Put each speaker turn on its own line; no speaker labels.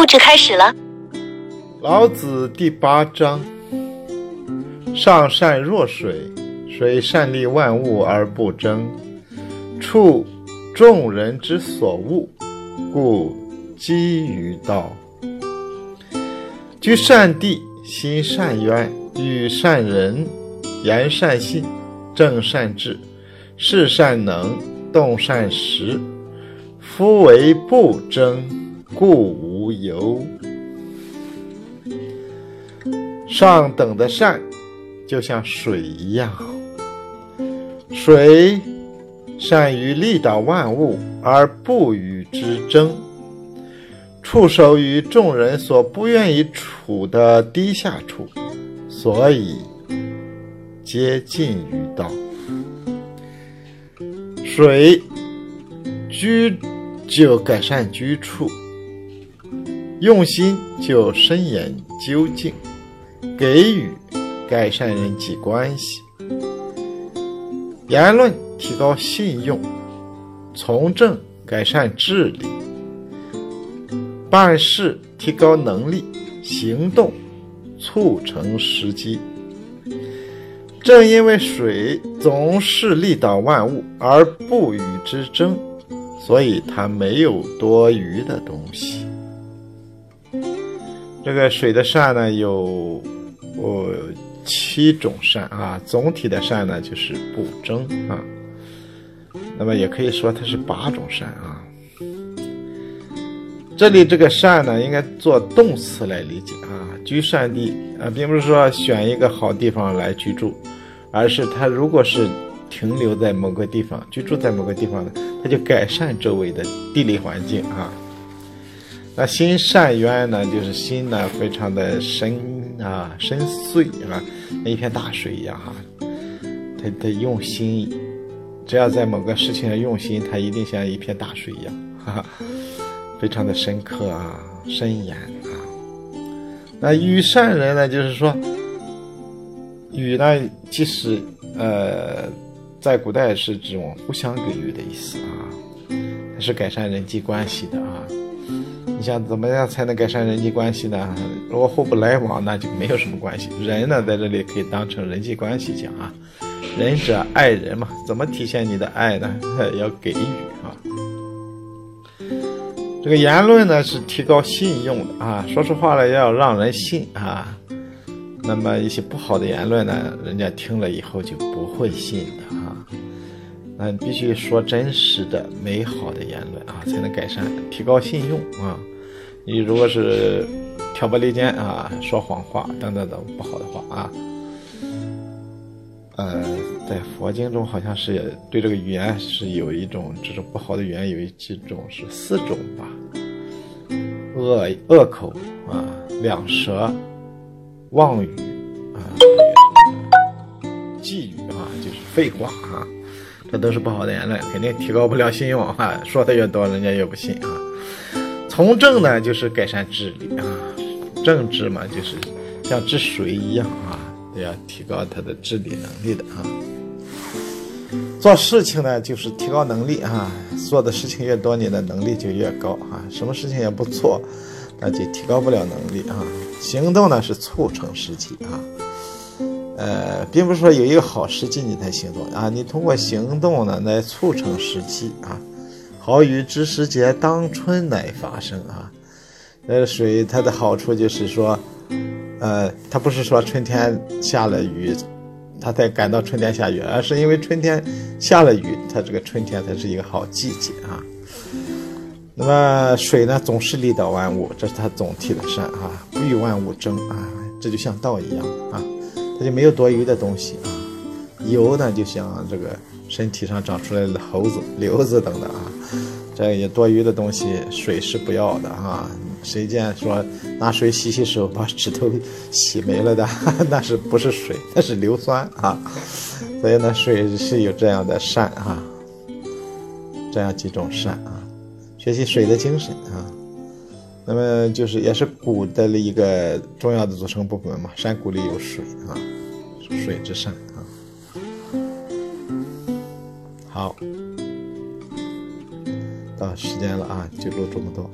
录制开始了。
老子第八章：上善若水，水善利万物而不争，处众人之所恶，故几于道。居善地，心善渊，与善人，言善信，正善治，事善能，动善时。夫为不争，故无尤。上等的善，就像水一样，水善于利导万物而不与之争，触手于众人所不愿意处的低下处，所以接近于道。水居就改善居处，用心就深研究竟。给予改善人际关系，言论提高信用，从政改善治理，办事提高能力，行动促成时机。正因为水总是利导万物而不与之争，所以它没有多余的东西。这个水的善呢，有。哦，七种善啊，总体的善呢就是不争啊。那么也可以说它是八种善啊。这里这个善呢，应该做动词来理解啊。居善地啊，并不是说选一个好地方来居住，而是他如果是停留在某个地方，居住在某个地方的，他就改善周围的地理环境啊。那心善渊呢，就是心呢非常的深。啊，深邃啊，那一片大水一样哈。他他用心，只要在某个事情上用心，他一定像一片大水一样，哈哈，非常的深刻啊，深远啊。那与善人呢，就是说，与呢，即使呃，在古代是这种互相给予的意思啊，它是改善人际关系的啊。你想怎么样才能改善人际关系呢？如果互不来往，那就没有什么关系。人呢，在这里可以当成人际关系讲啊。仁者爱人嘛，怎么体现你的爱呢？要给予啊。这个言论呢，是提高信用的啊。说出话来要让人信啊。那么一些不好的言论呢，人家听了以后就不会信的啊。那必须说真实的、美好的言论啊，才能改善、提高信用啊。你如果是挑拨离间啊，说谎话等等等不好的话啊，呃，在佛经中好像是对这个语言是有一种这种不好的语言有几种是四种吧，恶恶口啊，两舌，妄语啊，寄语啊，就是废话啊，这都是不好的言论，肯定提高不了信用啊，说的越多，人家越不信啊。从政呢，就是改善治理啊，政治嘛，就是像治水一样啊，都要提高它的治理能力的啊。做事情呢，就是提高能力啊，做的事情越多，你的能力就越高啊。什么事情也不做，那就提高不了能力啊。行动呢，是促成时机啊，呃，并不是说有一个好时机你才行动啊，你通过行动呢来促成时机啊。好雨知时节，当春乃发生啊！呃，水它的好处就是说，呃，它不是说春天下了雨，它才感到春天下雨，而是因为春天下了雨，它这个春天才是一个好季节啊。那么水呢，总是利导万物，这是它总体的善啊，不与万物争啊，这就像道一样啊，它就没有多余的东西啊。油呢，就像这个。身体上长出来的猴子、瘤子等等啊，这些多余的东西，水是不要的啊。谁见说拿水洗洗手，把指头洗没了的，那是不是水？那是硫酸啊。所以呢，水是有这样的善啊，这样几种善啊。学习水的精神啊，那么就是也是谷的一个重要的组成部分嘛。山谷里有水啊，水之山啊。好，到时间了啊，就录这么多。